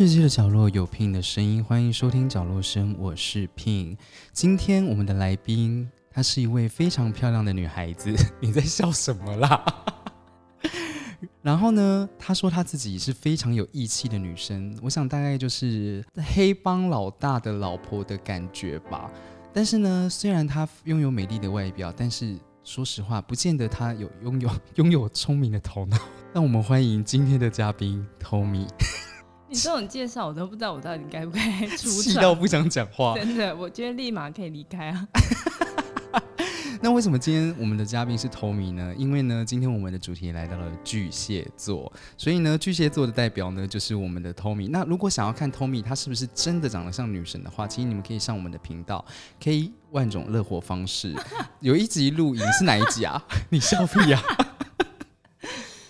世界的角落有 Pin 的声音，欢迎收听角落声，我是 Pin。今天我们的来宾，她是一位非常漂亮的女孩子。你在笑什么啦？然后呢，她说她自己是非常有义气的女生，我想大概就是黑帮老大的老婆的感觉吧。但是呢，虽然她拥有美丽的外表，但是说实话，不见得她有拥有拥有聪明的头脑。让我们欢迎今天的嘉宾 Tommy。你这种介绍我都不知道，我到底该不该 出气到？不想讲话。真的，我觉得立马可以离开啊！那为什么今天我们的嘉宾是 Tommy 呢？因为呢，今天我们的主题来到了巨蟹座，所以呢，巨蟹座的代表呢就是我们的 Tommy。那如果想要看 Tommy 他是不是真的长得像女神的话，其实你们可以上我们的频道 K 万种乐活方式，有一集录影是哪一集啊？你笑屁啊？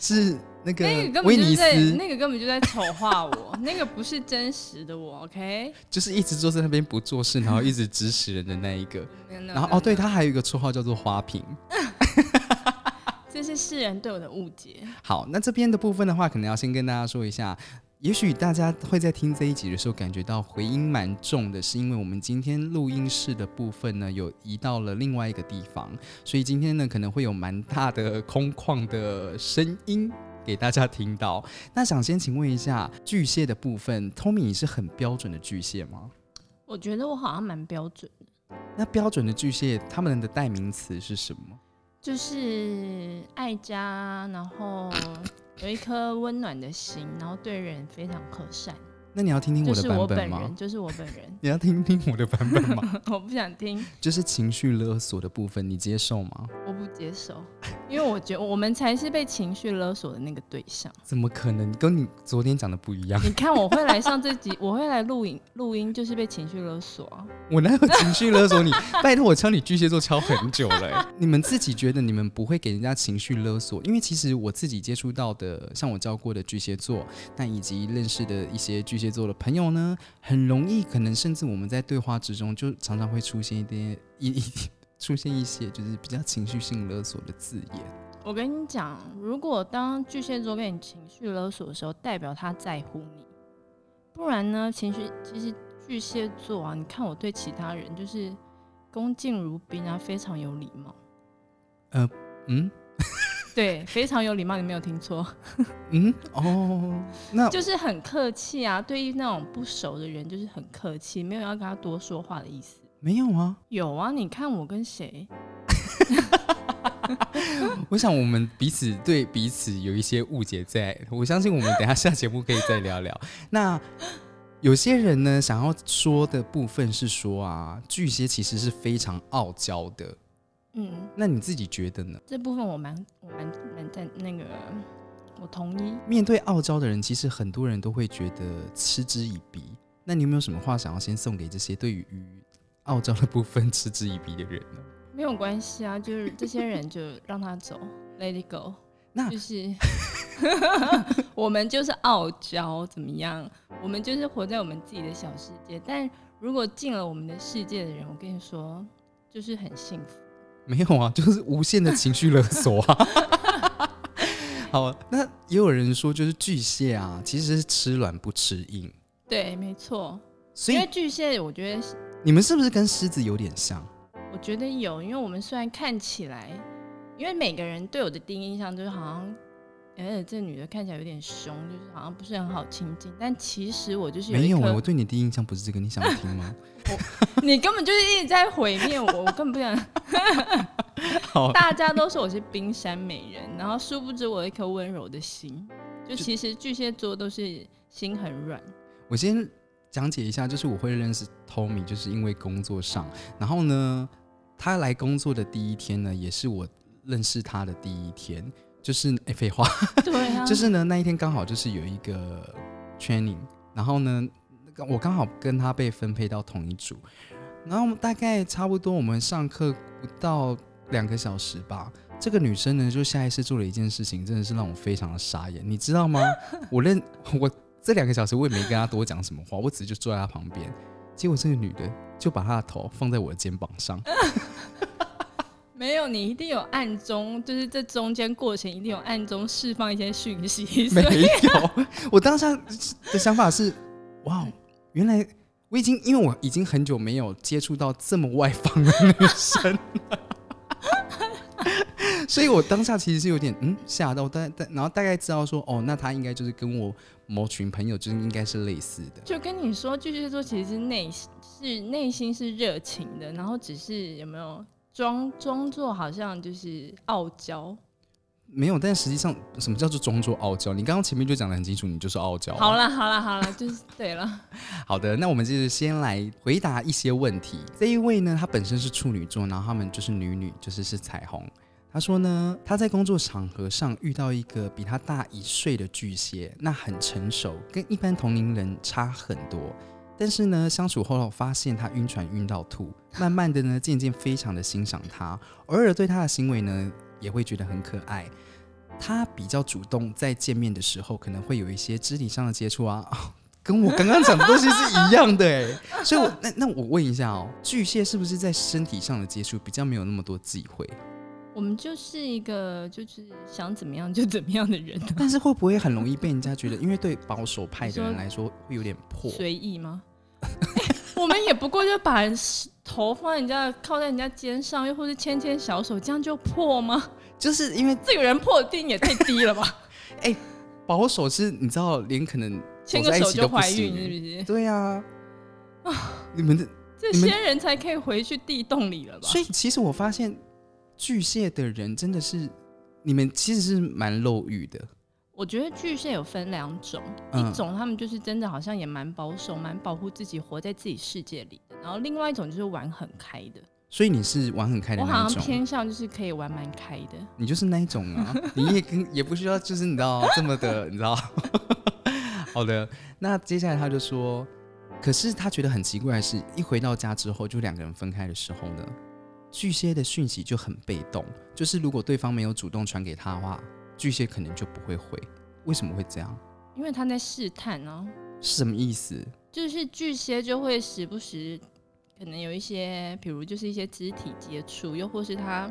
是那个威尼本就在斯，那个根本就在丑化我，那个不是真实的我，OK？就是一直坐在那边不做事，然后一直指使人的那一个。然然后哦，对他还有一个绰号叫做花瓶。这是世人对我的误解。好，那这边的部分的话，可能要先跟大家说一下。也许大家会在听这一集的时候感觉到回音蛮重的，是因为我们今天录音室的部分呢有移到了另外一个地方，所以今天呢可能会有蛮大的空旷的声音给大家听到。那想先请问一下巨蟹的部分，Tommy 你是很标准的巨蟹吗？我觉得我好像蛮标准的，那标准的巨蟹他们的代名词是什么？就是爱家，然后有一颗温暖的心，然后对人非常和善。那你要听听我的就是我版本吗本人，？就是我本人。你要听听我的版本吗？我不想听，就是情绪勒索的部分，你接受吗？我不接受，因为我觉得我们才是被情绪勒索的那个对象。怎么可能？跟你昨天讲的不一样。你看，我会来上这集，我会来录影录音，就是被情绪勒索啊。我哪有情绪勒索你？拜托，我敲你巨蟹座敲很久了欸、你们自己觉得你们不会给人家情绪勒索？因为其实我自己接触到的，像我教过的巨蟹座，那以及认识的一些巨蟹座的朋友呢，很容易可能甚至我们在对话之中，就常常会出现一点一一 出现一些就是比较情绪性勒索的字眼。我跟你讲，如果当巨蟹座跟你情绪勒索的时候，代表他在乎你。不然呢，情绪其实巨蟹座啊，你看我对其他人就是恭敬如宾啊，非常有礼貌。呃嗯对，非常有礼貌，你没有听错，嗯哦，那 就是很客气啊。对于那种不熟的人，就是很客气，没有要跟他多说话的意思。没有啊。有啊，你看我跟谁？我想我们彼此对彼此有一些误解在，我相信我们等下下节目可以再聊聊。那有些人呢，想要说的部分是说啊，巨蟹其实是非常傲娇的。嗯，那你自己觉得呢？这部分我蛮我蛮蛮在那个，我同意。面对傲娇的人，其实很多人都会觉得嗤之以鼻。那你有没有什么话想要先送给这些对于傲娇的部分嗤之以鼻的人呢？没有关系啊，就是这些人就让他走，Let it go。那就是 我们就是傲娇，怎么样？我们就是活在我们自己的小世界。但如果进了我们的世界的人，我跟你说，就是很幸福。没有啊，就是无限的情绪勒索啊。好，那也有人说，就是巨蟹啊，其实是吃软不吃硬，对，没错。所以因为巨蟹，我觉得你们是不是跟狮子有点像？我觉得有，因为我们虽然看起来，因为每个人对我的第一印象就是好像，哎、这女的看起来有点凶，就是好像不是很好亲近。但其实我就是有没有我对你第一印象不是这个，你想听吗？你根本就是一直在毁灭我，我根本不想。大家都说我是冰山美人，然后殊不知我有一颗温柔的心。就其实巨蟹座都是心很软，我先讲解一下，就是我会认识 Tommy，就是因为工作上，然后呢，他来工作的第一天呢，也是我认识他的第一天，就是哎，废话，对啊，就是呢那一天刚好就是有一个 training，然后呢，那个我刚好跟他被分配到同一组，然后大概差不多我们上课不到两个小时吧。这个女生呢，就下意识做了一件事情，真的是让我非常的傻眼，你知道吗？我认我这两个小时我也没跟她多讲什么话，我只是就坐在她旁边，结果这个女的就把她的头放在我的肩膀上，没有你一定有暗中，就是这中间过程一定有暗中释放一些讯息，没有，我当下的想法是，哇，原来我已经因为我已经很久没有接触到这么外放的女生了，所以我当下其实是有点嗯吓到，但但然后大概知道说哦，那他应该就是跟我某群朋友就是应该是类似的。就跟你说，巨蟹座其实是内是内心是热情的，然后只是有没有装装作好像就是傲娇。没有，但实际上什么叫做装作傲娇？你刚刚前面就讲的很清楚，你就是傲娇啊。好了好了好了，就是对了。好的，那我们就是先来回答一些问题。这一位呢，她本身是处女座，然后他们就是女女，就是是彩虹。她说呢，她在工作场合上遇到一个比她大一岁的巨蟹，那很成熟，跟一般同龄人差很多。但是呢，相处后发现他晕船晕到吐，慢慢的呢，渐渐非常的欣赏他，偶尔对他的行为呢，也会觉得很可爱。他比较主动，在见面的时候可能会有一些肢体上的接触啊，跟我刚刚讲的东西是一样的哎。所以，我那那我问一下哦，巨蟹是不是在身体上的接触比较没有那么多忌讳？我们就是一个就是想怎么样就怎么样的人，但是会不会很容易被人家觉得，因为对保守派的人来说会有点破随意吗？我们也不过就把头放在人家靠在人家肩上，又或是牵牵小手，这样就破吗？就是因为这个人破的定也太低了吧？哎，保守是你知道，连可能牵个手就怀孕，是不是？对呀，啊，你们的这些人才可以回去地洞里了吧？所以其实我发现巨蟹的人真的是，你们其实是蛮漏欲的。我觉得巨蟹有分两种，一种他们就是真的好像也蛮保守、蛮保护自己，活在自己世界里的；然后另外一种就是玩很开的。所以你是玩很开的那种，我好像偏向就是可以玩蛮开的。你就是那一种啊，你也跟也不需要就是你知道这么的，你知道。好的，那接下来他就说，可是他觉得很奇怪的是，一回到家之后就两个人分开的时候呢，巨蟹的讯息就很被动，就是如果对方没有主动传给他的话，巨蟹可能就不会回。为什么会这样？因为他在试探呢。什么意思？就是巨蟹就会时不时。可能有一些，比如就是一些肢体接触，又或是他，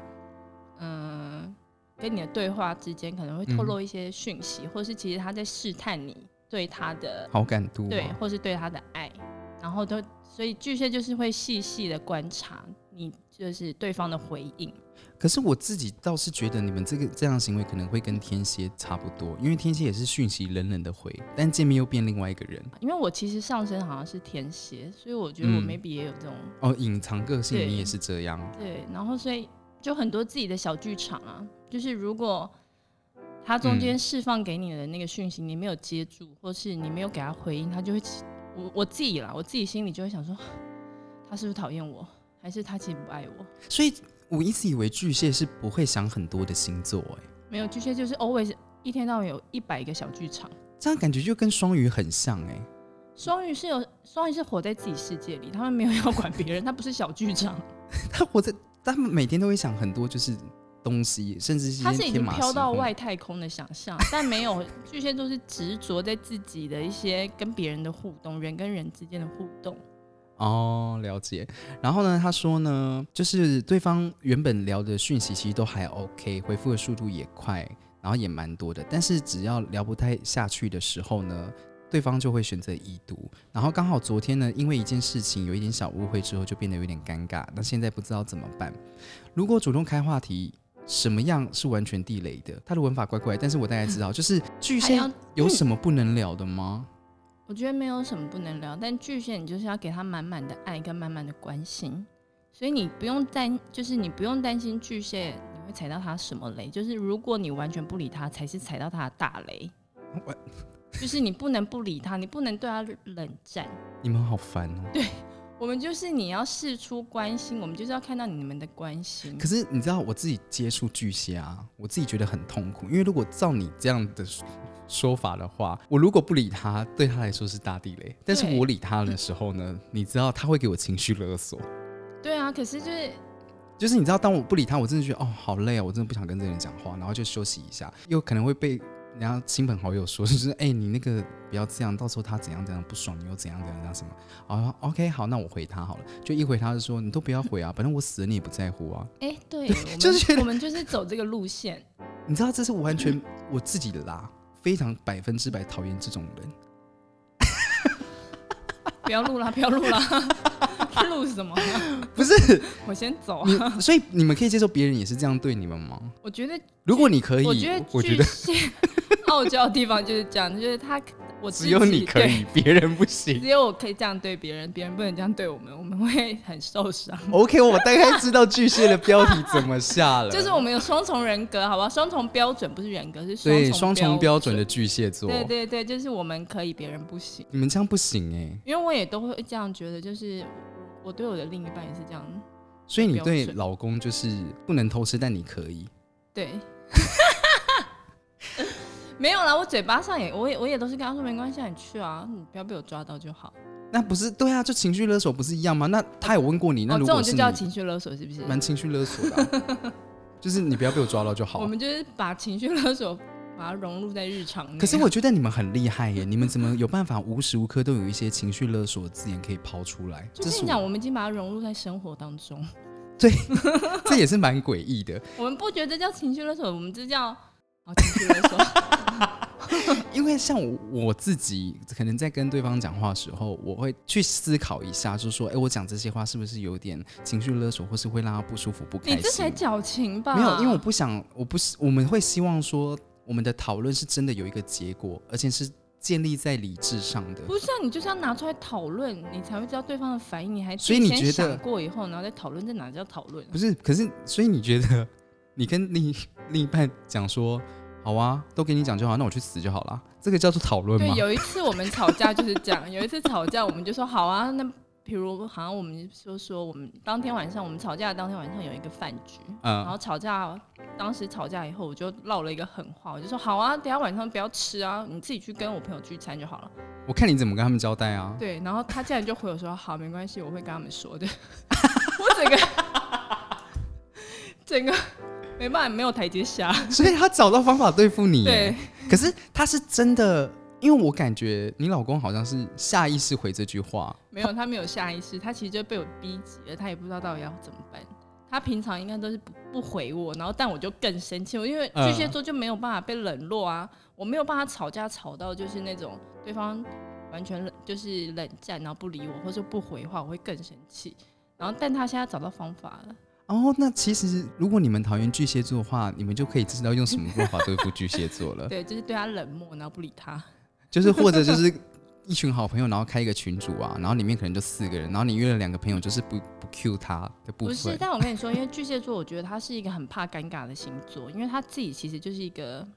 嗯，跟你的对话之间可能会透露一些讯息，或是其实他在试探你对他的好感度，对，或是对他的爱，然后都，所以巨蟹就是会细细的观察你，就是对方的回应。可是我自己倒是觉得你们这个这样行为可能会跟天蝎差不多，因为天蝎也是讯息冷冷的回，但见面又变另外一个人。因为我其实上身好像是天蝎，所以我觉得我 maybe 也有这种哦隐藏个性，你也是这样。对，然后所以就很多自己的小剧场啊，就是如果他中间释放给你的那个讯息你没有接住，或是你没有给他回应，他就会我我自己啦，我自己心里就会想说，他是不是讨厌我，还是他其实不爱我？所以。我一直以为巨蟹是不会想很多的星座，哎，没有，巨蟹就是 always 一天到晚有一百个小剧场，这样感觉就跟双鱼很像，哎，双鱼是有双鱼是活在自己世界里，他们没有要管别人，他不是小剧场，他活在，他们每天都会想很多，就是东西，甚至是他是已经飘到外太空的想象，但没有巨蟹都是执着在自己的一些跟别人的互动，人跟人之间的互动。哦，了解。然后呢，他说呢，就是对方原本聊的讯息其实都还 OK，回复的速度也快，然后也蛮多的。但是只要聊不太下去的时候呢，对方就会选择已读。然后刚好昨天呢，因为一件事情有一点小误会之后，就变得有点尴尬。那现在不知道怎么办。如果主动开话题，什么样是完全地雷的？他的文法怪怪，但是我大概知道，就是巨蟹有什么不能聊的吗？我觉得没有什么不能聊，但巨蟹你就是要给他满满的爱跟满满的关心，所以你不用担，就是你不用担心巨蟹你会踩到他什么雷，就是如果你完全不理他，才是踩到他的大雷。就是你不能不理他，你不能对他冷战。你们好烦哦。对。我们就是你要试出关心，我们就是要看到你们的关心。可是你知道我自己接触巨蟹啊，我自己觉得很痛苦，因为如果照你这样的说法的话，我如果不理他，对他来说是大地雷；但是我理他的时候呢，你知道他会给我情绪勒索。对啊，可是就是就是你知道，当我不理他，我真的觉得哦好累啊，我真的不想跟这个人讲话，然后就休息一下，又可能会被。人家亲朋好友说，就是哎，你那个不要这样，到时候他怎样怎样不爽，你又怎样怎样怎样什么？哦，OK，好，那我回他好了。就一回他就说，你都不要回啊，反正我死了你也不在乎啊。哎，对，就是我们就是走这个路线。你知道这是完全我自己的啦，非常百分之百讨厌这种人。不要录了，不要录了，录什么？不是我先走啊！，所以你们可以接受别人也是这样对你们吗？我觉得，如果你可以，我觉得我觉得傲娇 的地方就是这样，就是他，我只有你可以，别人不行只。有我可以这样对别人，别人不能这样对我们，我们会 很受伤。OK，我大概知道巨蟹的标题怎么下了，就是我们有双重人格，好吧？双重标准不是人格，是对双双重标准的。巨蟹座，对对对，就是我们可以，别人不行。你们这样不行哎、因为我也都会这样觉得，就是我对我的另一半也是这样。所以你对老公就是不能偷吃，但你可以。对，没有啦，我嘴巴上也，我也我也都是跟他说没关系啊，你去啊，你不要被我抓到就好。那不是对啊，就情绪勒索不是一样吗？那他有问过你，那这种就叫情绪勒索，是不是？蛮情绪勒索的啊、就是你不要被我抓到就好我。们就是把情绪勒索把它融入在日常内。可是我觉得你们很厉害耶，你们怎么有办法无时无刻都有一些情绪勒索的字眼可以抛出来？就跟你讲，我我们已经把它融入在生活当中。对 这也是蛮诡异的，我们不觉得叫情绪勒索，我们这叫 因为像我我自己可能在跟对方讲话的时候，我会去思考一下，就是说，哎，我讲这些话是不是有点情绪勒索，或是会让他不舒服、不开你这才心？矫情吧？没有，因为我不想，我不是，我们会希望说，我们的讨论是真的有一个结果，而且是建立在理智上的。不是啊，你就是要拿出来讨论，你才会知道对方的反应。你还所以你先觉得想过以后，然后再讨论，这哪叫讨论啊？不是，可是，所以你觉得你跟另一另一半讲说，好啊，都给你讲就好，那我去死就好了，这个叫做讨论对，吗？有一次我们吵架就是这样，有一次吵架我们就说好啊，那比如好像我们就说我们当天晚上我们吵架当天晚上有一个饭局，嗯然嗯，后吵架，当时吵架以后我就唠了一个狠话，我就说好啊，等下晚上不要吃啊，你自己去跟我朋友聚餐就好了。我看你怎么跟他们交代啊？对，然后他竟然就回我说好，没关系，我会跟他们说的。我整个 整个没办法，没有台阶下。所以他找到方法对付你。对，，可是他是真的，因为我感觉你老公好像是下意识回这句话。没有，他没有下意识，他其实就被我逼急了，他也不知道到底要怎么办。他平常应该都是不不回我，然后但我就更生气，因为嗯巨蟹座就没有办法被冷落啊，我没有办法吵架吵到就是那种对方完全冷就是冷战，然后不理我或者不回话，我会更生气。然后但他现在找到方法了，哦，那其实如果你们讨厌巨蟹座的话，你们就可以知道用什么方法对付巨蟹座了。对，就是对他冷漠，然后不理他。就是或者就是一群好朋友，然后开一个群组啊，然后里面可能就四个人，然后你约了两个朋友，就是不不 cue 他的部不是，但我跟你说，因为巨蟹座，我觉得他是一个很怕尴尬的星座，因为他自己其实就是一个，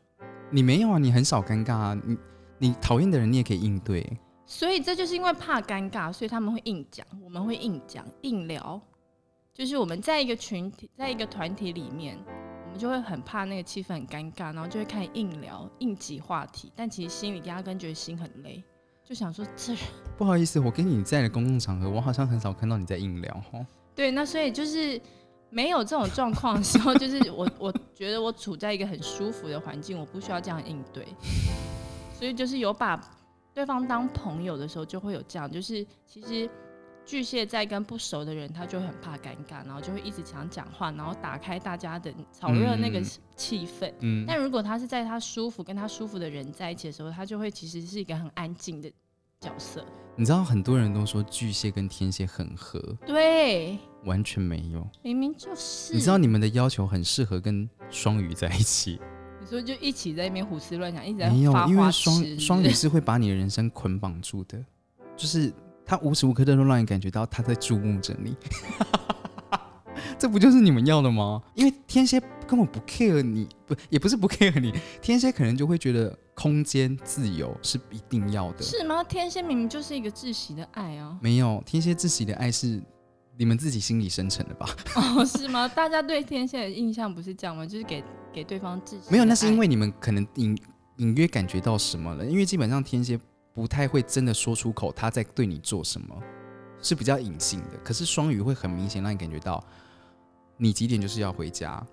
你没有啊，你很少尴尬啊，你你讨厌的人你也可以应对。所以这就是因为怕尴尬，所以他们会硬讲，我们会硬讲硬聊，就是我们在一个群体，在一个团体里面，我们就会很怕那个气氛很尴尬，然后就会开始硬聊、硬挤话题，但其实心里压根觉得心很累，就想说这人 不好意思，我跟你在的公共场合，我好像很少看到你在硬聊哈。对，那所以就是没有这种状况的时候，就是我我觉得我处在一个很舒服的环境，我不需要这样应对，所以就是有把对方当朋友的时候，就会有这样，就是其实巨蟹在跟不熟的人，他就会很怕尴尬，然后就会一直想讲话，然后打开大家的炒热那个嗯气氛。嗯，但如果他是在他舒服跟他舒服的人在一起的时候，他就会其实是一个很安静的角色。你知道很多人都说巨蟹跟天蝎很合，对，完全没有。明明就是。你知道你们的要求很适合跟双鱼在一起，你说就一起在那边胡思乱想，一直在没有因为双双鱼是会把你的人生捆绑住的，就是他无时无刻都让你感觉到他在注目着你。这不就是你们要的吗？因为天蝎根本不 care 你，不也不是不 care 你，天蝎可能就会觉得空间自由是一定要的。是吗？天蝎明明就是一个窒息的爱啊！没有，天蝎窒息的爱是你们自己心里生成的吧？哦，是吗？大家对天蝎的印象不是这样吗？就是给给对方窒息。没有，那是因为你们可能隐隐约感觉到什么了，因为基本上天蝎不太会真的说出口他在对你做什么，是比较隐性的。可是双鱼会很明显让你感觉到，你几点就是要回家，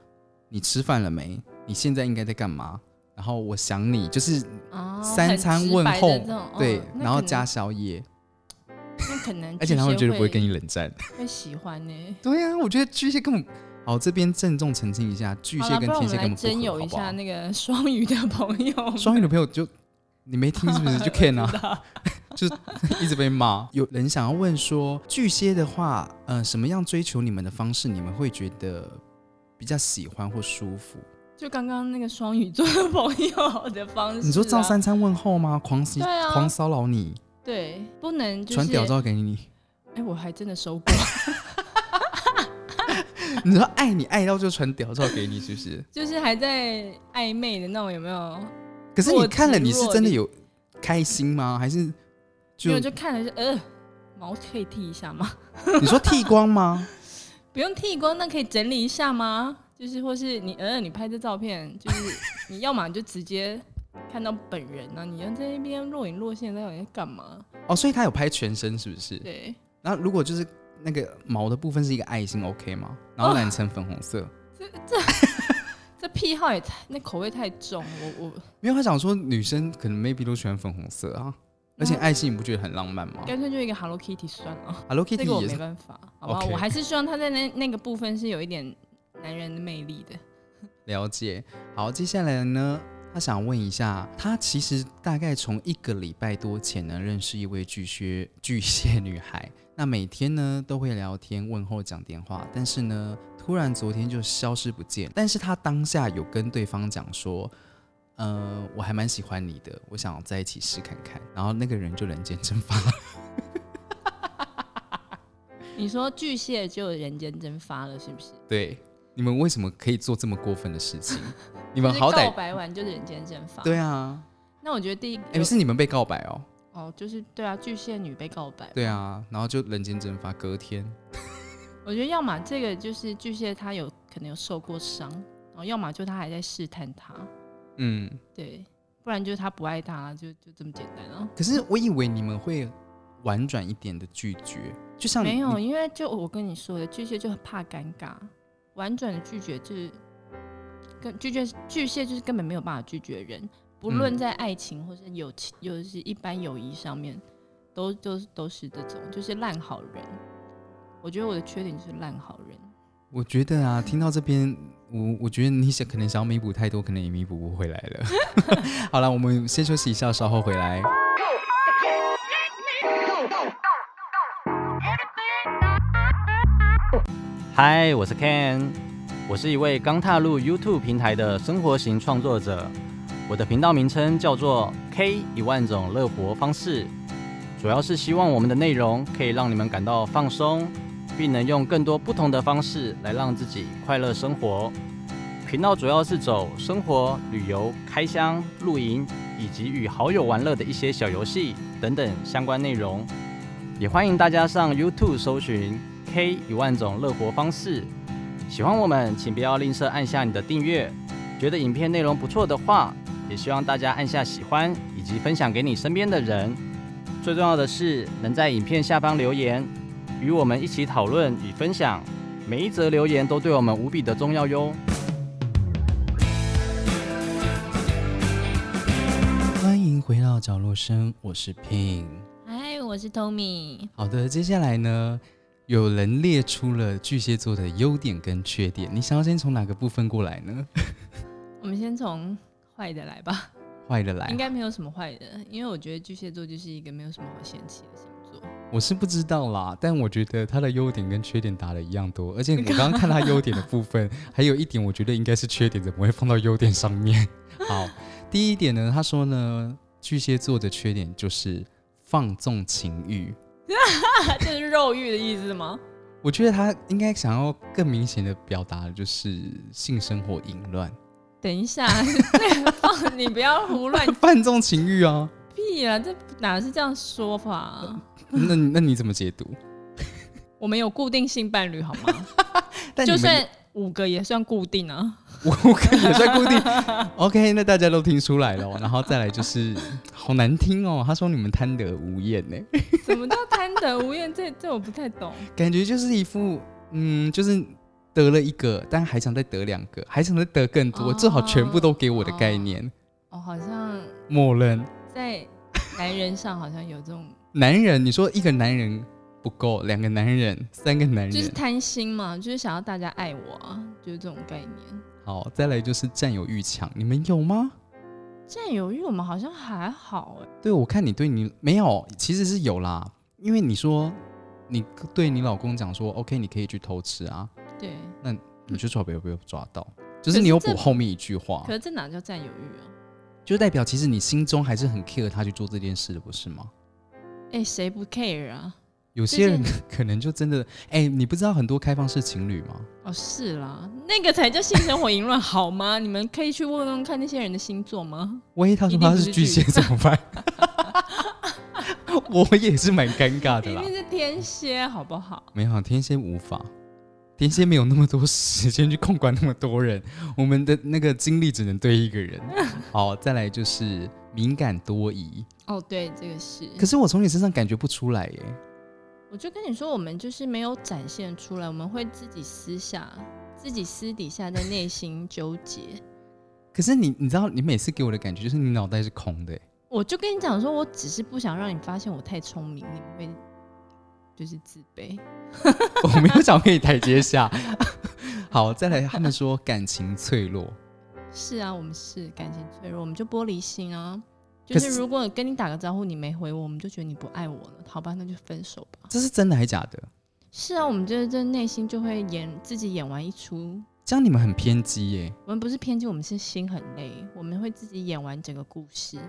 你吃饭了没？你现在应该在干嘛？然后我想你，就是哦三餐问候，对然后加宵夜，那可能，而且他们绝对不会跟你冷战。会喜欢呢。对呀、我觉得巨蟹根本。好，这边郑重澄清一下，巨，蟹跟天蝎根本不合，征友一下那个双鱼的朋友们。双鱼的朋友就你没听是不是？就 can 啊，啊，就一直被骂。有人想要问说，巨蟹的话，呃，什么样追求你们的方式，你们会觉得比较喜欢或舒服？就刚刚那个双鱼座的朋友的方式、啊，你说照三餐问候吗？狂袭、对啊狂骚扰你，对，不能就是传屌照给你。哎、我还真的收过，你说爱你爱到就传屌照给你，是不是？就是还在暧昧的那种，有没有？可是你看了，你是真的有开心吗？还是就就看了就呃，毛可以剃一下吗？你说剃光吗？不用剃光，那可以整理一下吗？就是或是你呃，你拍这照片，就是你要么你就直接看到本人啊，你要在那边若隐若现，在干嘛？哦，所以他有拍全身，是不是？对，然后如果就是那个毛的部分是一个爱心，OK 吗？然后染成粉红色，这这癖好也太那口味太重，我我因为他想说女生可能 maybe 都喜欢粉红色啊，而且爱心你不觉得很浪漫吗干脆就一个 Hello Kitty 算了，？Hello Kitty 也没办法，好不好我还是希望他在那那个部分是有一点男人的魅力的。了解。好，接下来呢，他想问一下，他其实大概从一个礼拜多前呢认识一位巨蟹巨蟹女孩，那每天呢都会聊天、问候、讲电话，但是呢，突然昨天就消失不见。但是他当下有跟对方讲说。呃，我还蛮喜欢你的，我想在一起试看看。然后那个人就人间蒸发了。你说巨蟹就人间蒸发了，是不是？对，你们为什么可以做这么过分的事情？你们好歹告白完就人间蒸发。对啊，那我觉得第一个哎、是你们被告白哦。哦，就是对啊，巨蟹女被告白。对啊，然后就人间蒸发，隔天 我觉得要么这个就是巨蟹他有可能有受过伤，然后要么就他还在试探他，嗯，对，不然就是他不爱他，就就这么简单啊。可是我以为你们会婉转一点的拒绝，就像没有，因为就我跟你说的，巨蟹就很怕尴尬，婉转的拒绝就是跟拒绝巨蟹就是根本没有办法拒绝人，不论嗯在爱情或是友情，又是一般友谊上面，都都都是这种，就是烂好人。我觉得我的缺点就是烂好人。我觉得啊，听到这边，我我觉得你想可能想要弥补太多，可能也弥补不回来了。好了，我们先休息一下，稍后回来。嗨，我是 Ken，我是一位刚踏入 YouTube 平台的生活型创作者。我的频道名称叫做 K 一万种乐活方式，主要是希望我们的内容可以让你们感到放松，并能用更多不同的方式来让自己快乐生活。频道主要是走生活、旅游、开箱、露营以及与好友玩乐的一些小游戏等等相关内容。也欢迎大家上 YouTube 搜寻 K 一万种乐活方式。喜欢我们，请不要吝啬按下你的订阅。觉得影片内容不错的话，也希望大家按下喜欢，以及分享给你身边的人。最重要的是，能在影片下方留言，与我们一起讨论与分享。每一则留言都对我们无比的重要哟。欢迎回到角落声，我是 Pin。嗨，我是 Tommy。好的，接下来呢，有人列出了巨蟹座的优点跟缺点，你想要先从哪个部分过来呢？我们先从坏的来吧，坏的来应，该没有什么坏的，因为我觉得巨蟹座就是一个没有什么好嫌弃的星座。我是不知道啦，但我觉得他的优点跟缺点打的一样多，而且我刚刚看他优点的部分，还有一点我觉得应该是缺点，怎么会放到优点上面？好，第一点呢，他说呢，巨蟹座的缺点就是放纵情欲。这是肉欲的意思吗？我觉得他应该想要更明显的表达的就是性生活淫乱，等一下，你不要胡乱 犯纵情欲啊。屁啊！这哪是这样说法、啊？那你那你怎么解读？我们有固定性伴侣好吗？就算五个也算固定啊。五个也算固定。OK，那大家都听出来了哦。然后再来就是好难听哦，他说你们贪得无厌呢，什么叫贪得无厌？这这我不太懂。感觉就是一副嗯，就是得了一个，但还想再得两个，还想再得更多，哦最好全部都给我的概念。哦，好像默认在男人上好像有这种，男人，你说一个男人不够，两个男人，三个男人，就是贪心嘛，就是想要大家爱我啊，就是这种概念。好，再来就是占有欲强，你们有吗？占有欲我们好像还好哎、对，我看你对你没有，其实是有啦，因为你说你对你老公讲说，OK，你可以去偷吃啊，对，那你就抓没有被抓到，就是你有补后面一句话可，是这哪叫占有欲啊？就代表其实你心中还是很 care 他去做这件事的，不是吗？哎、谁不 care 啊？有些人 可能就真的，哎、你不知道很多开放式情侣吗？哦，是啦，那个才叫性生活淫乱好吗？你们可以去问问看那些人的星座吗？万一他说他是巨不是巨蟹怎么办？我也是蛮尴尬的啦。一定是天蝎，好不好？没有，天蝎无法，天蝎没有那么多时间去控管那么多人，我们的那个精力只能对一个人。好，再来就是敏感多疑，哦，对，这个是。可是我从你身上感觉不出来耶。我就跟你说，我们就是没有展现出来，我们会自己私下、自己私底下在内心纠结。可是你，你知道，你每次给我的感觉就是你脑袋是空的耶。我就跟你讲说，我只是不想让你发现我太聪明，你会就是自卑。我没有想给你台阶下。好，再来，他们说感情脆弱，是啊，我们是感情脆弱，我们就玻璃心啊。就是是如果跟你打个招呼你没回我，我们就觉得你不爱我了，好吧，那就分手吧。这是真的还假的？是啊，我们就是这内心就会演自己演完一出。这样你们很偏激耶。我们不是偏激，我们是心很累，我们会自己演完整个故事。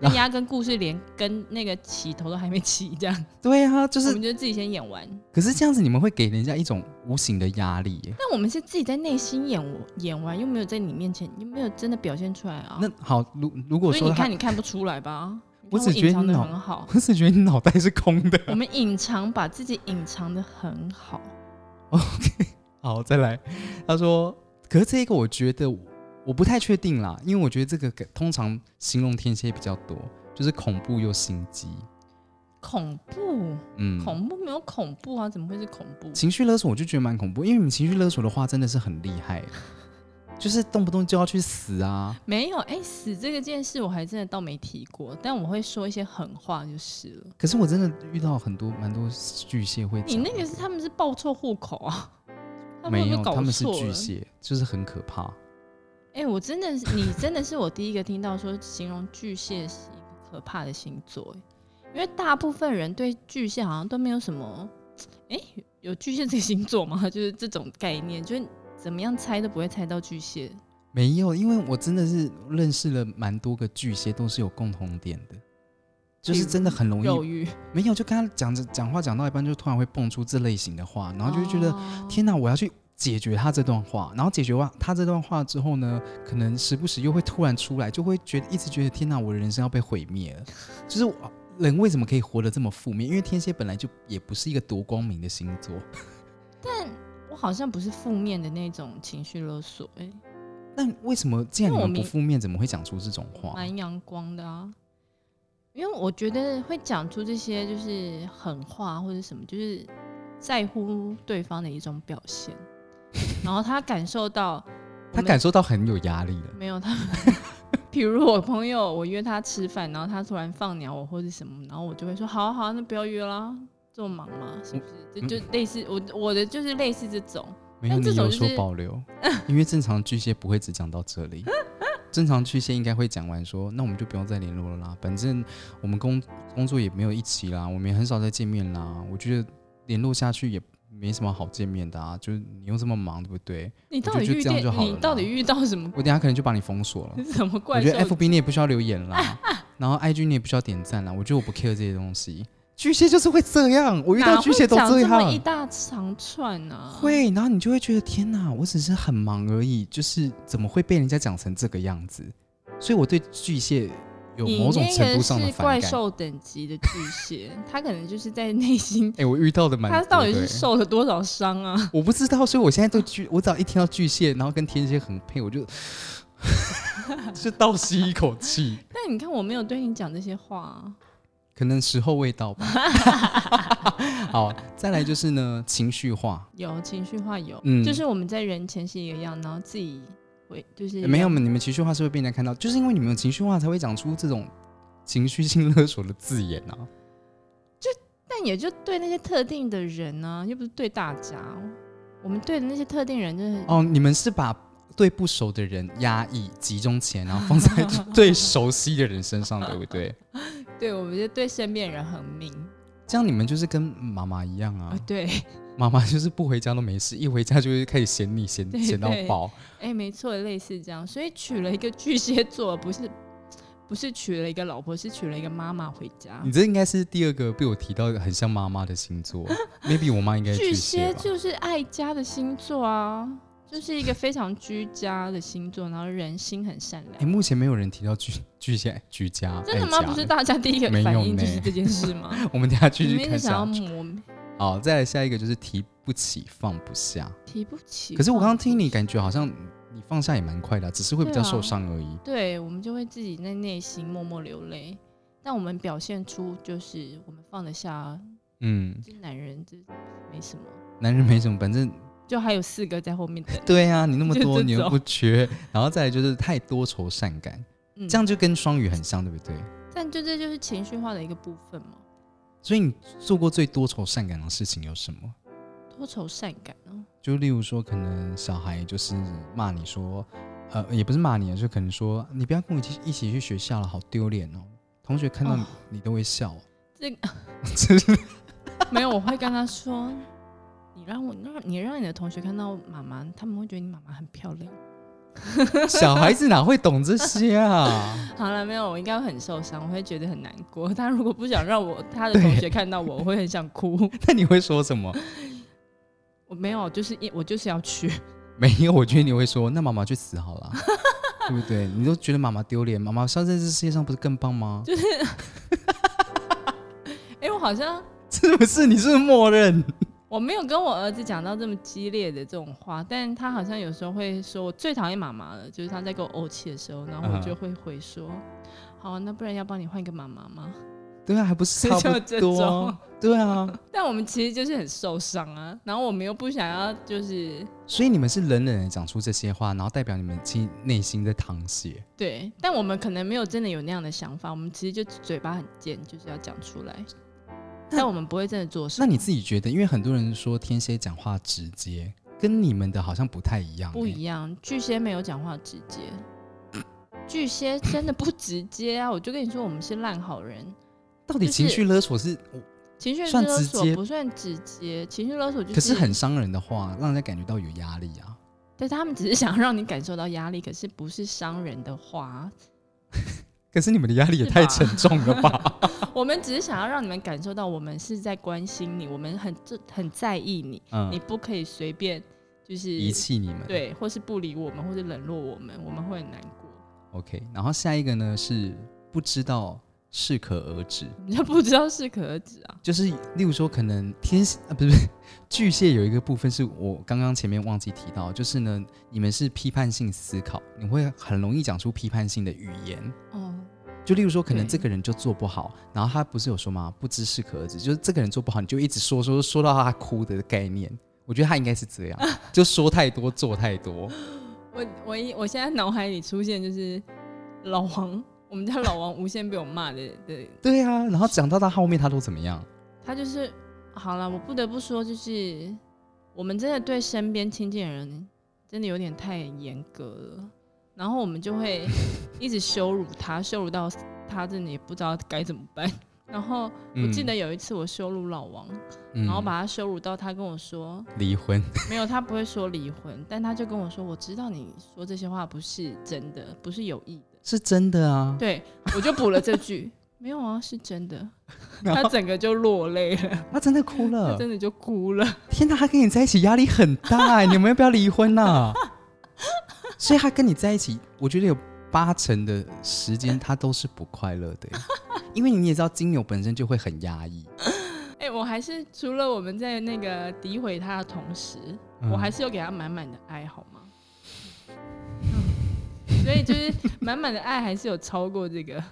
那压根故事连跟那个起头都还没起，这样，对啊，就是我们，就自己先演完。可是这样子你们会给人家一种无形的压力耶。那我们是自己在内心演演完，又没有在你面前，又没有真的表现出来啊。那好，如如果说所以你看，你看不出来吧？我只觉得你脑很好，我只觉得你脑袋是空的。我们隐藏把自己隐藏的很好。OK，好，再来。他说，可是这个我觉得我不太确定啦，因为我觉得这个通常形容天蝎比较多，就是恐怖又心机。恐怖，嗯，恐怖没有恐怖啊，怎么会是恐怖？情绪勒索我就觉得蛮恐怖，因为你们情绪勒索的话真的是很厉害，就是动不动就要去死啊。没有，哎、死这个件事我还真的倒没提过，但我会说一些狠话就是了。可是我真的遇到很多蛮多巨蟹会，你那个是他们是报错户口啊？没有，他们是。巨蟹，就是很可怕。哎、我真的是，你真的是我第一个听到说形容巨蟹是一个可怕的星座、哎因为大部分人对巨蟹好像都没有什么，哎、有巨蟹这个星座吗？就是这种概念，就是怎么样猜都不会猜到巨蟹。没有，因为我真的是认识了蛮多个巨蟹，都是有共同点的，就是真的很容易没有，就跟他讲着讲话讲到一半，就突然会蹦出这类型的话，然后就会觉得、哦天哪，我要去解决他这段话，然后解决完他这段话之后呢，可能时不时又会突然出来，就会觉得一直觉得天哪，我的人生要被毁灭了。就是人为什么可以活得这么负面？因为天蝎本来就也不是一个多光明的星座。但我好像不是负面的那种情绪勒索、哎，那为什么既然你们不负面，怎么会讲出这种话？蛮阳光的啊。因为我觉得会讲出这些就是狠话或者什么，就是在乎对方的一种表现。然后他感受到他感受到很有压力了。没有他，比如我朋友，我约他吃饭，然后他突然放鸟我或者什么，然后我就会说好啊好啊，那不要约啦，这么忙吗？是不是？就就类似我我的就是类似这种，没有，这你有种就是所保留，因为正常巨蟹不会只讲到这里，正常巨蟹应该会讲完说，那我们就不用再联络了啦，反正我们工工作也没有一起啦，我们也很少再见面啦，我觉得联络下去也没什么好见面的啊，就是你又这么忙，对不对？你到底遇我就这样就见好了你到底遇到什么我等下可能就把你封锁了。什么我怪我？觉得 FB 你也不需要留言啦，然后 IG 你也不需要点赞啦，我觉得我不 care 这些东西。巨蟹就是会这样，我遇到巨蟹都讲这么样一。大长串呢、啊？会，然后你就会觉得天哪，我只是很忙而已，就是怎么会被人家讲成这个样子？所以我对巨蟹有你某种那个程度上的是怪反感。兽等级的巨蟹，他可能就是在内心，哎、我遇到的蛮他到底是受了多少伤啊？我不知道，所以我现在都巨，我只要一听到巨蟹，然后跟天蝎很配，我就 就倒吸一口气。但你看，我没有对你讲这些话、啊，可能时候未到吧。好，再来就是呢，情绪化。有情绪化有，嗯就是我们在人前是一个样，然后自己会就是没有，你们情绪化是会被人家看到，就是因为你们有情绪化，才会讲出这种情绪性勒索的字眼啊。但也就对那些特定的人呢、又不是对大家。我们对的那些特定人，就是、哦，你们是把对不熟的人压抑，集中起来，然后放在 最熟悉的人身上，对不对？对，我们就对身边人很明这样你们就是跟妈妈一样啊啊，，对，妈妈就是不回家都没事，一回家就会开始嫌你嫌嫌到对爆。哎，没错，类似这样，所以娶了一个巨蟹座，不是不是娶了一个老婆，是娶了一个妈妈回家你。这应该是第二个被我提到很像妈妈的星座，maybe 我妈应该是巨巨蟹。就是爱家的星座啊，就是一个非常居家的星座，然后人心很善良哎、良。目前没有人提到巨巨蟹居家，真的吗？不是大家第一个反应就是这件事吗？我们等一下继你续看们一好，再来下一个就是提不起放不下。提不起。可是我刚刚听你，感觉好像你放下也蛮快的啊、只是会比较受伤而已。对，我们就会自己在内心默默流泪，但我们表现出就是我们放得下，嗯，这男人这没什么，男人没什么，反正就还有四个在后面等。对啊，你那么多，你又不缺，然后再来就是太多愁善感，嗯，这样就跟双鱼很像，对不对？但就这就是情绪化的一个部分嘛，所以你做过最多愁善感的事情有什么？多愁善感哦。就例如说，可能小孩就是骂你说，呃，也不是骂你啊，就可能说你不要跟我一起一起去学校了，好丢脸哦。同学看到你，哦你都会笑，这个 没有，我会跟他说，你让我让你让你的同学看到妈妈，他们会觉得你妈妈很漂亮。小孩子哪会懂这些啊？好了，没有，我应该会很受伤，我会觉得很难过。他如果不想让我他的同学看到我，我会很想哭。那你会说什么？我没有，就是一我就是要去。没有，我觉得你会说，那妈妈去死好了，对不对？你都觉得妈妈丢脸，妈妈生在这世界上不是更棒吗？就是哎、我好像是不是？你是不是默认？我没有跟我儿子讲到这么激烈的这种话，但他好像有时候会说，我最讨厌妈妈了，就是他在跟我怄气的时候，然后我就会回说，好，那不然要帮你换一个妈妈吗？对啊，还不是差不多？对啊，但我们其实就是很受伤啊，然后我们又不想要，就是所以你们是冷冷的讲出这些话，然后代表你们其内心在淌血。对，但我们可能没有真的有那样的想法，我们其实就嘴巴很贱，就是要讲出来，但我们不会真的做事。那你自己觉得？因为很多人说天蝎讲话直接，跟你们的好像不太一样、欸。不一样，巨蟹没有讲话直接，巨蟹真的不直接啊！我就跟你说，我们是烂好人。到底情绪勒索是？情绪勒索接不算直接，情绪勒索就是，可是很伤人的话，让人家感觉到有压力啊。对他们只是想让你感受到压力，可是不是伤人的话，可是你们的压力也太沉重了吧？我们只是想要让你们感受到我们是在关心你，我们很这很在意你，嗯你，不可以随便就是遗弃你们。对，或是不理我们，或是冷落我们，我们会很难过。OK，然后下一个呢是不知道适可而止，你就不知道适可而止啊？就是例如说可能天蝎啊不是不是 巨蟹有一个部分是我刚刚前面忘记提到，就是呢你们是批判性思考，你会很容易讲出批判性的语言。哦，就例如说，可能对这个人就做不好，然后他不是有说吗？不知适可而止，就是这个人做不好，你就一直说说说到他哭的概念。我觉得他应该是这样，就说太多，做太多。我我一我现在脑海里出现就是老王，我们家老王无限被我骂的 对，对啊，然后讲到他后面，他都怎么样？他就是好了，我不得不说，就是我们真的对身边亲近的人真的有点太严格了，然后我们就会一直羞辱他，羞辱到他真的也不知道该怎么办。然后我记得有一次我羞辱老王，嗯，然后把他羞辱到他跟我说，离婚，没有，他不会说离婚，但他就跟我说，我知道你说这些话不是真的，不是有意的。是真的啊。对，我就补了这句，没有啊，是真的。他整个就落泪了，他真的哭了他。真的就哭了。天哪，他跟你在一起压力很大哎，你们要不要离婚呐、所以他跟你在一起，我觉得有八成的时间 他都是不快乐的耶，因为你也知道金牛本身就会很压抑。哎、我还是除了我们在那个诋毁他的同时，嗯我还是有给他满满的爱，好吗？嗯所以就是满满的爱，还是有超过这个。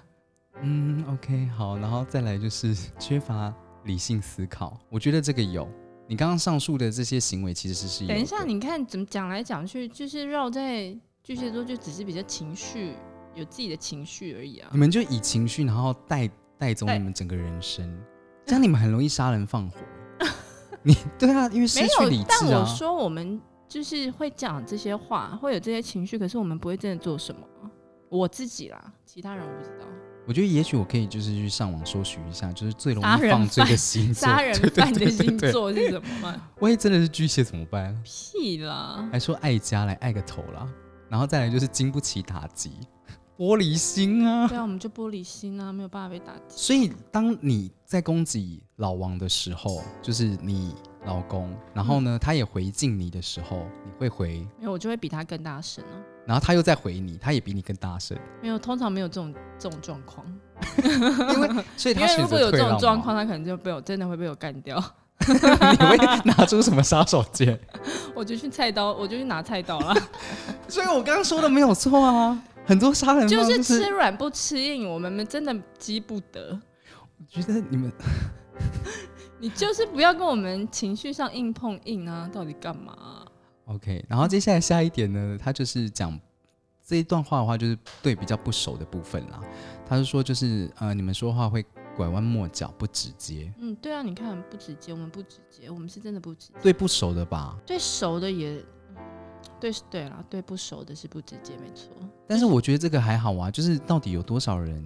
嗯，OK，好，然后再来就是缺乏理性思考，我觉得这个有。你刚刚上述的这些行为其实是有的。等一下，你看怎么讲来讲去，就是绕在巨蟹座，就只是比较情绪，有自己的情绪而已啊你。们就以情绪，然后带带走你们整个人生，这样你们很容易杀人放火。你对啊，因为失没有去理，智啊但我。说我们就是会讲这些话，会有这些情绪，可是我们不会真的做什么。我自己啦，其他人我不知道。我觉得也许我可以就是去上网搜寻一下，就是最容易放罪的犯星座，杀人犯的星座是什么吗？万一真的是巨蟹怎么办？屁啦！还说爱家来爱个头啦，然后再来就是经不起打击，玻璃心啊。对啊，我们就玻璃心啊，没有办法被打击。所以当你在攻击老王的时候，就是你老公，然后呢，他也回敬你的时候，你会回，没有，我就会比他更大声啊。然后他又再回你，他也比你更大声，没有，通常没有这种这种状况。因为所以因他如果有这种状况，，他可能就被我真的会被我干掉。你会拿出什么杀手锏？我就去菜刀，我就去拿菜刀啦。所以我刚刚说的没有错啊，很多杀人犯就是就是吃软不吃硬，我们真的激不得。我觉得你们你就是不要跟我们情绪上硬碰硬啊！到底干嘛啊、OK，然后接下来下一点呢，他就是讲这一段话的话，就是对比较不熟的部分啦。他是说，就是呃，你们说话会拐弯抹角，不直接，嗯，对啊，你看不直接，我们不直接，我们是真的不直接。对不熟的吧？对熟的也，对对啦，对不熟的是不直接，没错。但是我觉得这个还好啊，就是到底有多少人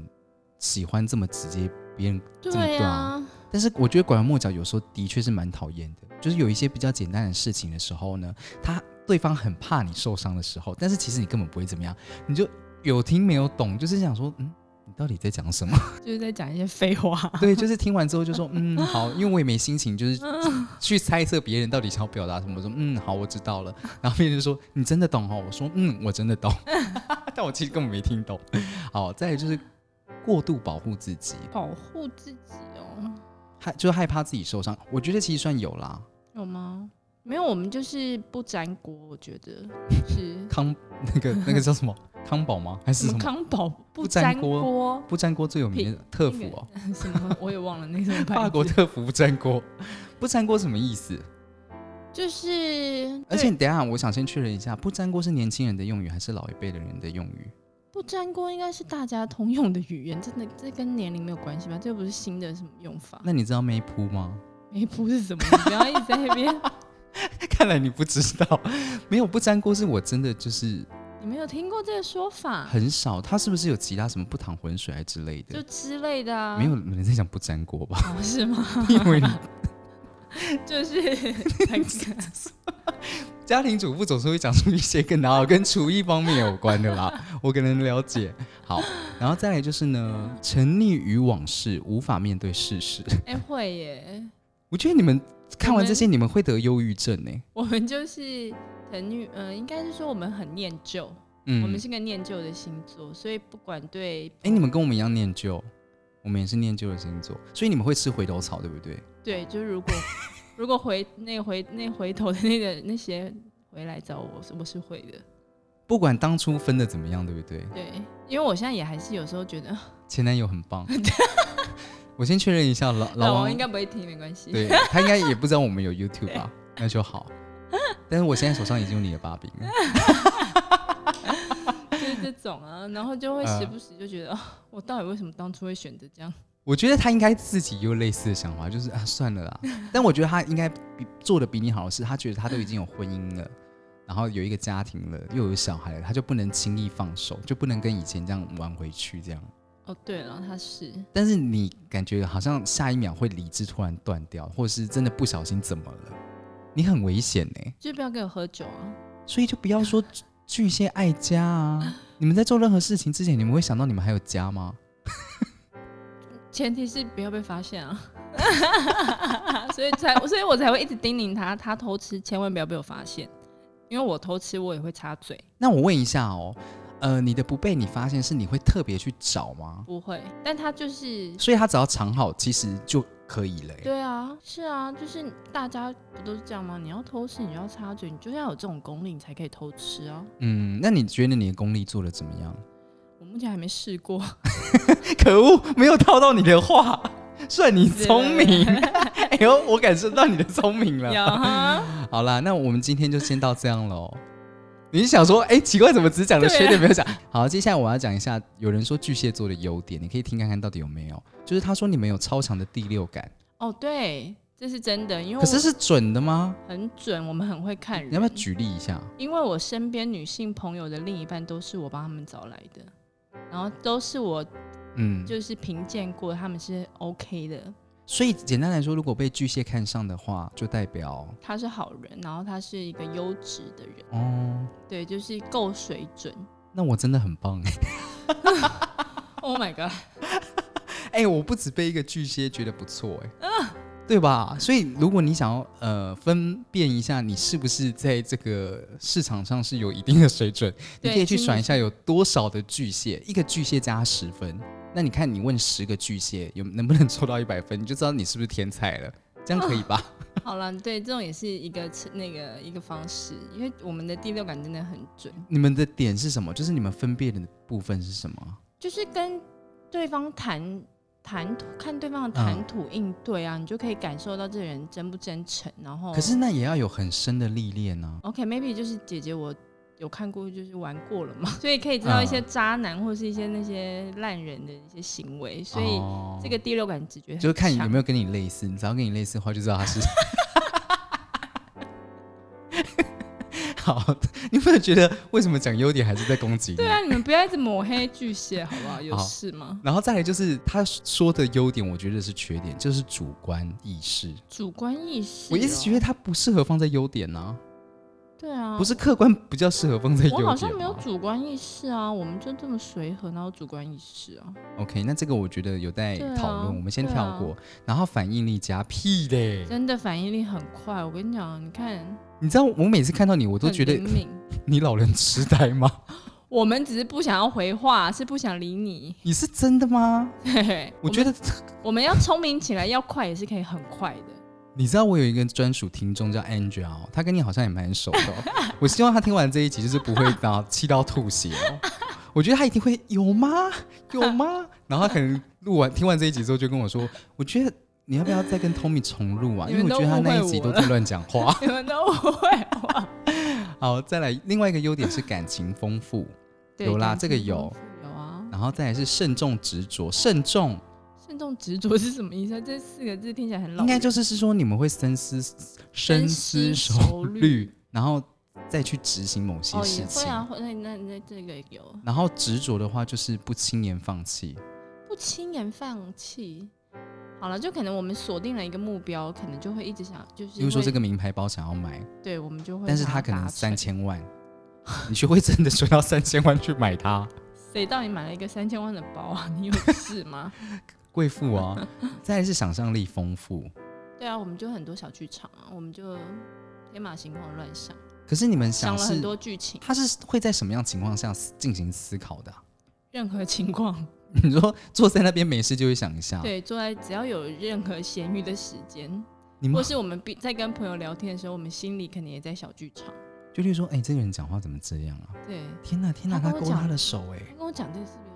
喜欢这么直接别人这么对对啊？啊，但是我觉得拐弯抹角有时候的确是蛮讨厌的，就是有一些比较简单的事情的时候呢，他对方很怕你受伤的时候，但是其实你根本不会怎么样，你就有听没有懂，就是想说，嗯，你到底在讲什么？就是在讲一些废话。对，就是听完之后就说，嗯，好，因为我也没心情，就是 去猜测别人到底想要表达什么。我说，嗯，好，我知道了。然后别人就说，你真的懂哦？我说，嗯，我真的懂，但我其实根本没听懂。好，再来就是过度保护自己，保护自己哦，害就是害怕自己受伤。我觉得其实算有啦，有吗？没有，我们就是不粘锅，我觉得是 康那个那个叫什么康宝吗？还是什么？康宝不不粘粘锅锅不粘锅最有名的特服哦，什么？我也忘了那什么 牌子。法国特服不粘锅，不粘锅什么意思？就是，而且你等一下，我想先确认一下，不粘锅是年轻人的用语还是老一辈的人的用语？不粘锅应该是大家通用的语言，真的这跟年龄没有关系吧？这又不是新的什么用法。那你知道没铺吗？没铺是什么？你不要一直在那边。看来你不知道，没有不粘锅是我真的就是你没有听过这个说法？很少，它是不是有其他什么不淌浑水还之类的？就之类的啊？没有人在讲不粘锅吧？哦，是吗？因为你 就是 那个 家庭主妇总是会讲出一些跟哪有跟厨艺方面有关的啦，我可能了解。好，然后再来就是呢，沉溺于往事，无法面对事实。哎、会耶，我觉得你们看完这些，你们会得忧郁症呢、我们就是沉溺，呃，应该是说我们很念旧，嗯，我们是个念旧的星座，所以不管对哎、你们跟我们一样念旧，我们也是念旧的星座，所以你们会吃回头草，对不对？对，就是如果如果回那个回那回头的那个那些回来找我，我是会的。不管当初分的怎么样，对不对？对，因为我现在也还是有时候觉得前男友很棒。我先确认一下，老老王应该不会听，没关系。对他应该也不知道我们有 YouTube 吧？那就好。但是我现在手上已经有你的把柄了。就是这种啊，然后就会嗯时不时就觉得，啊我到底为什么当初会选择这样？我觉得他应该自己有类似的想法，就是啊，算了啦。但我觉得他应该比做的比你好的是，他觉得他都已经有婚姻了，然后有一个家庭了，又有小孩了，他就不能轻易放手，就不能跟以前这样玩回去这样。哦，对了，他是但是你感觉好像下一秒会理智突然断掉，或者是真的不小心怎么了，你很危险呢、就不要跟我喝酒啊。所以就不要说巨蟹爱家啊。你们在做任何事情之前，你们会想到你们还有家吗？前提是不要被发现啊，所以才所以我才会一直叮咛他，他偷吃千万不要被我发现，因为我偷吃我也会插嘴，那我问一下哦，呃，你的不被你发现是你会特别去找吗？不会，但他就是所以他只要藏好，其实就可以了耶。对啊，是啊，就是大家不都是这样吗？你要偷吃，你要插嘴，你就要有这种功力，你才可以偷吃啊。嗯，那你觉得你的功力做的怎么样？我目前还没试过，可恶，没有套到你的话，算你聪明。哎呦，我感受到你的聪明有了。哈，好啦，那我们今天就先到这样喽。你是想说，哎、奇怪，怎么只讲了缺点没有讲？好，接下来我要讲一下，有人说巨蟹座的优点，你可以听看看到底有没有。就是他说你们有超强的第六感，哦，对，这是真的，因为可是是准的吗？很准，我们很会看人。你要不要举例一下？因为我身边女性朋友的另一半都是我帮他们找来的，然后都是我嗯，就是评鉴过，他们是 OK 的。所以简单来说，如果被巨蟹看上的话，就代表他是好人，然后他是一个优质的人，哦，对，就是够水准。那我真的很棒哎、Oh my god！哎、我不止被一个巨蟹觉得不错哎、对吧？所以如果你想要呃分辨一下你是不是在这个市场上是有一定的水准，你可以去其实算一下有多少的巨蟹，一个巨蟹加十分，那你看你问十个巨蟹有能不能抽到一百分，你就知道你是不是天才了，这样可以吧？好了，对，这种也是一个那个一个方式，因为我们的第六感真的很准，你们的点是什么？就是你们分辨的部分是什么？就是跟对方谈谈吐，看对方的嗯谈吐应对啊，你就可以感受到这人真不真诚。然后，可是那也要有很深的历练呢、OK，maybe、就是姐姐我有看过，就是玩过了嘛，所以可以知道一些嗯。渣男或是一些那些烂人的一些行为，所以哦。这个第六感直觉就是看你有没有跟你类似，你只要跟你类似的话，就知道他是。好，你有没有觉得为什么讲优点还是在攻击？对啊，你们不要一直抹黑巨蟹好不好？有事吗？然后再来就是他说的优点，我觉得是缺点，就是主观意识。主观意识哦、我一直觉得他不适合放在优点呢、对啊，不是客观比较适合放在优点我好像没有主观意识啊，我们就这么随和，哪有主观意识啊？OK，那这个我觉得有待讨论，我们先跳过。然后反应力加屁嘞，真的反应力很快，我跟你讲，你看，你知道我每次看到你，我都觉得。你老人痴呆吗？我们只是不想要回话，是不想理你。你是真的吗？对，我觉得我们要聪明起来，要快也是可以很快的。你知道我有一个专属听众叫 Angel，他跟你好像也蛮熟的哦、我希望他听完这一集就是不会到气到吐血哦。我觉得他一定会有吗？有吗？然后他可能录完听完这一集之后就跟我说，我觉得你要不要再跟 Tommy 重录啊？因为我觉得他那一集都在乱讲话。你们都不会我。好，再来另外一个优点是感情丰富，有啦这个有有啊。然后再来是慎重执着，慎重慎重执着是什么意思啊？这四个字听起来很老。应该就是是说你们会深思深思熟熟虑虑，然后再去执行某些事情。会啊，会那那那这个有然后执着的话就是不轻言放弃。不轻言放弃。好了，就可能我们锁定了一个目标，可能就会一直想，就是比如说这个名牌包想要买，对，我们就会，但是他可能三，千万，你学会真的说要三千万去买它，谁到底买了一个三千万的包啊？你有事吗？贵妇啊。再来是想象力丰富，对啊，我们就很多小剧场啊，我们就天马行空地乱想，可是你们想想了很多剧情，他是会在什么样情况下进行思考的啊、任何情况，你说坐在那边没事就会想一下，对，坐在只要有任何闲余的时间，你们或是我们比在跟朋友聊天的时候，我们心里肯定也在小剧场。就例如说，哎、这个人讲话怎么这样啊？对，天哪，天哪，他勾他的手哎、他跟我讲这个是不是有什么意思啊？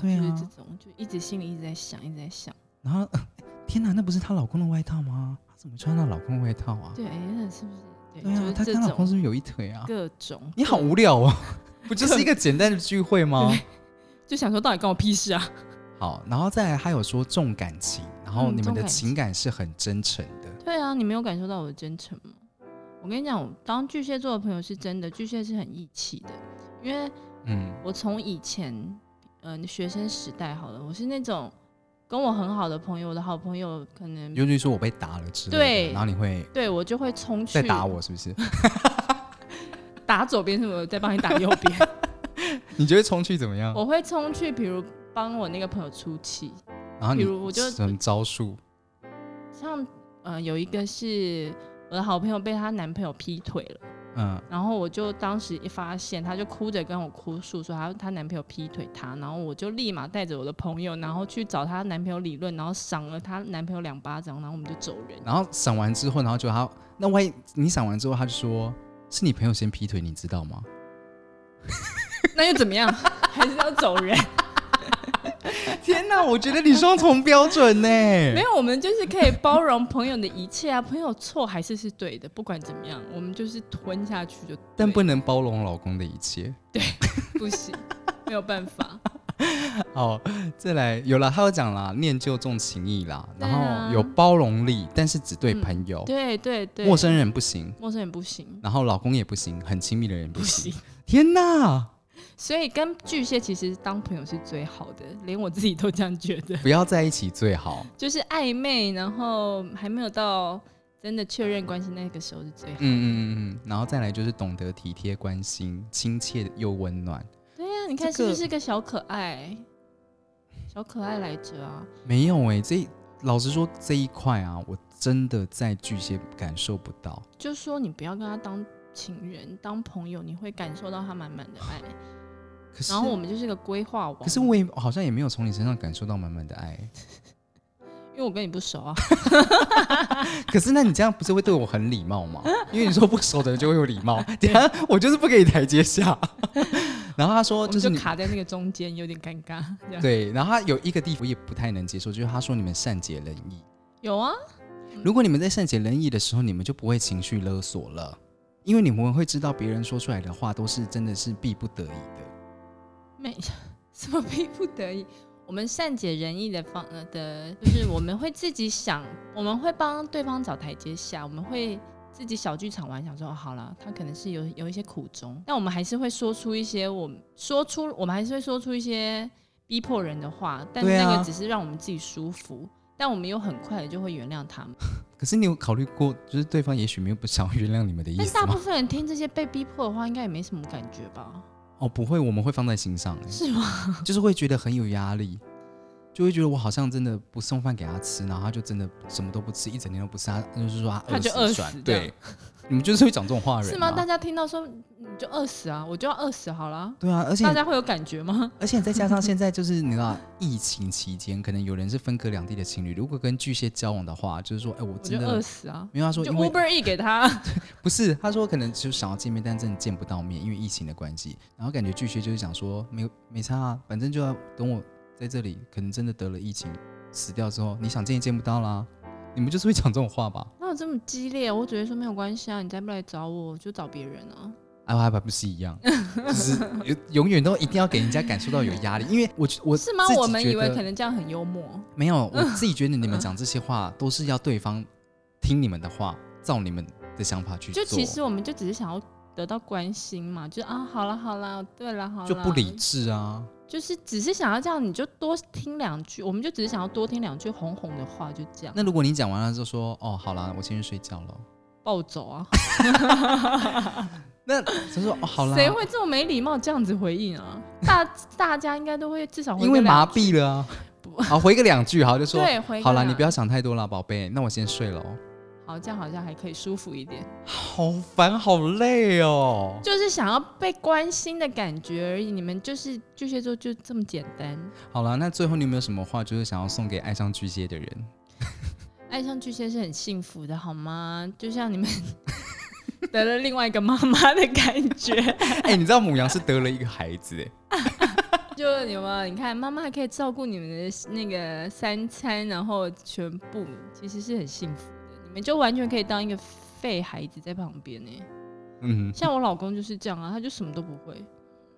对啊就是这种，就一直心里一直在想，一直在想。然后、呃 天哪，那不是她老公的外套吗？她怎么穿她老公的外套啊？对，那是不是？对，对啊，她就是跟她老公是不是有一腿啊？各种。你好无聊哦，不就是一个简单的聚会吗？就想说，到底关我屁事啊？好，然后再来，还有说重感情，然后嗯你们的情情感是很真诚的。对啊，你没有感受到我的真诚吗？我跟你讲，我当巨蟹座的朋友是真的，巨蟹是很义气的，因为嗯，我从以前，呃，学生时代好了，我是那种跟我很好的朋友，我的好朋友可能尤其是我被打了之类的，对然后你会对我就会冲去再打，我，是不是？打左边是我再帮你打右边，你觉得冲去怎么样？我会冲去，比如帮我那个朋友出气，然后你比如我就什么招数？像呃有一个是我的好朋友被她男朋友劈腿了。嗯，然后我就当时一发现，她就哭着跟我哭诉说她她男朋友劈腿她，然后我就立马带着我的朋友，然后去找她男朋友理论，然后赏了她男朋友两巴掌，然后我们就走人。然后赏完之后，然后就她那万一你赏完之后，他就说是你朋友先劈腿，你知道吗？那又怎么样？还是要走人？天哪，我觉得你双重标准呢。没有，我们就是可以包容朋友的一切啊，朋友错还是是对的，不管怎么样，我们就是吞下去就对。但不能包容老公的一切。对不行，没有办法。好，再来有了，他有讲啦，念旧重情义啦，然后有包容力，但是只对嗯朋友，对对对，陌生人不行，陌生人不行，然后老公也不行，很亲密的人不。行。天哪！所以跟巨蟹其实当朋友是最好的，连我自己都这样觉得。不要在一起最好。就是暧昧，然后还没有到真的确认关系那个时候是最好。嗯嗯嗯嗯，然后再来就是懂得体贴关心，亲切又温暖。对呀、你看是不是个小可爱？小可爱来着啊！没有哎、这老实说这一块啊，我真的在巨蟹感受不到。就说你不要跟他当情人，当朋友，你会感受到他满满的爱。可是，然后我们就是个规划王，可是我也好像也没有从你身上感受到满满的爱。因为我跟你不熟啊，可是那你这样不是会对我很礼貌吗？因为你说不熟的人就会有礼貌，等一下我就是不给你台阶下。然后他说就是就卡在那个中间，有点尴尬。对，然后他有一个地方我也不太能接受，就是他说你们善解人意。有啊，如果你们在善解人意的时候，你们就不会情绪勒索了，因为你们会知道别人说出来的话都是真的是逼不得已的。没什么逼不得已。我们善解人意的方呃的，就是我们会自己想，我们会帮对方找台阶下，我们会自己小剧场玩，想说、哦、好了，他可能是有有一些苦衷，但我们还是会说出一些我们说出，我们还是会说出一些逼迫人的话，但那个只是让我们自己舒服，但我们又很快的就会原谅他们。可是你有考虑过，就是对方也许没有不想原谅你们的意思吗？但大部分人听这些被逼迫的话，应该也没什么感觉吧？哦，不会，我们会放在心上、欸，是吗？就是会觉得很有压力，就会觉得我好像真的不送饭给他吃，然后他就真的什么都不吃，一整天都不吃，他就是说他饿死对，你们就是会讲这种话的人是吗？大家听到说你就饿死啊，我就要饿死好了。对啊，而且大家会有感觉吗？而且再加上现在就是你知道，疫情期间可能有人是分隔两地的情侣，如果跟巨蟹交往的话，就是说，哎、我真的饿死啊！没有他说，就 Uber E 给他，不是他说可能就想要见面，但真的见不到面，因为疫情的关系。然后感觉巨蟹就是想说，没有没差啊，反正就要等我在这里，可能真的得了疫情死掉之后，你想见也见不到啦。你们就是会讲这种话吧？哪有这么激烈？我只会说没有关系啊，你再不来找我，我就找别人啊。啊，还不是一样，就是 永永远都一定要给人家感受到有压力，因为我我是吗我们以为可能这样很幽默，没有，我自己觉得你们 讲这些话都是要对方听你们的话，照你们的想法去做，就其实我们就只是想要得到关心嘛，就啊，好了好了，对了好了，就不理，智啊。就是只是想要这样，你就多听两句，我们就只是想要多听两句哄哄的话，就这样那如果你讲完了就说哦，好啦，我先去睡觉了，暴走啊！那他说哦，好啦，谁会这么没礼貌这样子回应啊？大大家应该都会至少回因为麻痹了啊。好，回个两句，好就说对，回好啦，你不要想太多了，宝贝，那我先睡了哦。好，这样好像还可以舒服一点。好烦，好累哦。就是想要被关心的感觉而已。你们就是巨蟹座就这么简单。好了，那最后你有没有什么话，就是想要送给爱上巨蟹的人？爱上巨蟹是很幸福的，好吗？就像你们 得了另外一个妈妈的感觉。哎、你知道母羊是得了一个孩子哎，就有没有？你看，妈妈还可以照顾你们的那个三餐，然后全部其实是很幸福的。你们就完全可以当一个废孩子在旁边呢。嗯，像我老公就是这样啊，他就什么都不会。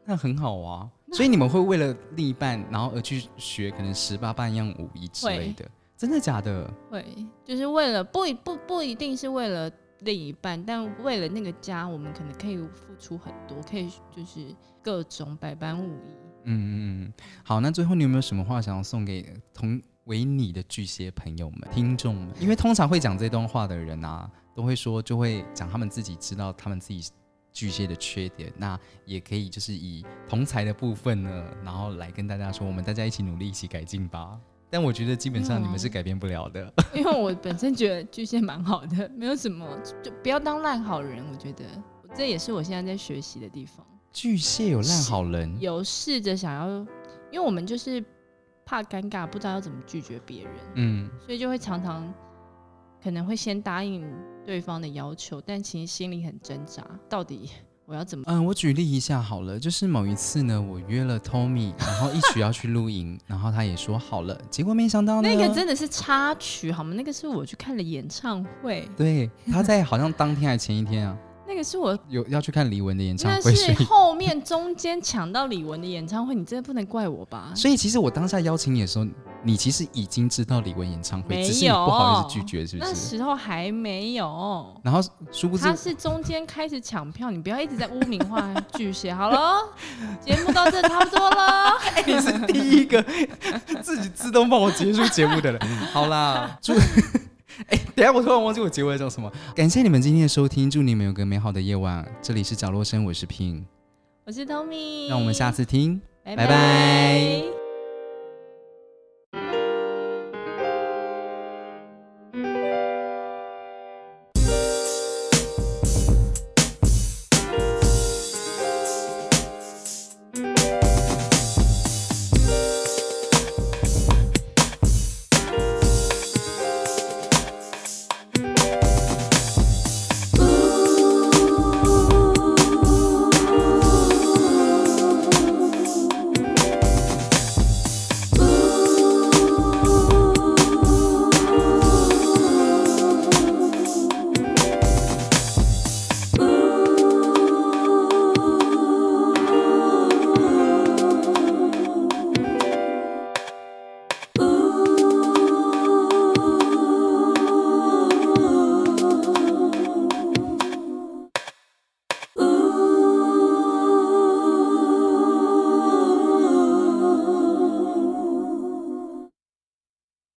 那很好啊。所以你们会为了另一半，然后而去学可能十八般样武艺之类的，真的假的？会，就是为了不一不不一定是为了另一半，但为了那个家，我们可能可以付出很多，可以就是各种百般武艺。嗯嗯嗯。好，那最后你有没有什么话想要送给同为你的巨蟹朋友们、听众们？因为通常会讲这段话的人啊，都会说就会讲他们自己知道他们自己巨蟹的缺点，那也可以就是以同才的部分呢，然后来跟大家说，我们大家一起努力，一起改进吧。但我觉得基本上你们是改变不了的。因为我本身觉得巨蟹蛮好的，没有什么，就不要当烂好人。我觉得这也是我现在在学习的地方，巨蟹有烂好人，有试着想要，因为我们就是怕尴尬，不知道要怎么拒绝别人，嗯，所以就会常常可能会先答应对方的要求，但其实心里很挣扎，到底我要怎么？嗯，我举例一下好了，就是某一次呢，我约了 Tommy，然后一起要去露营，然后他也说好了，结果没想到呢，那个真的是插曲好吗？那个是我去看了演唱会，对，他在好像当天还前一天啊，那那个是我，有要去看李玟的演唱那会，所是以后面中间抢到李玟的演唱会，你真的不能怪我吧？所以其实我当下邀请你的时候，你其实已经知道李玟演唱会，没只是你不好意思拒绝，是不是那是？时候还没有。然后殊不知他是中间开始抢票，你不要一直在污名化巨蟹。好了，节目到这差不多了。你是第一个自己自动帮我结束节目的人。好啦，祝 哎、等下我突然忘记我结尾叫什么。感谢你们今天的收听，祝你们有个美好的夜晚。这里是角落声，我是 Pin，我是 Tommy，让我们下次听。拜拜拜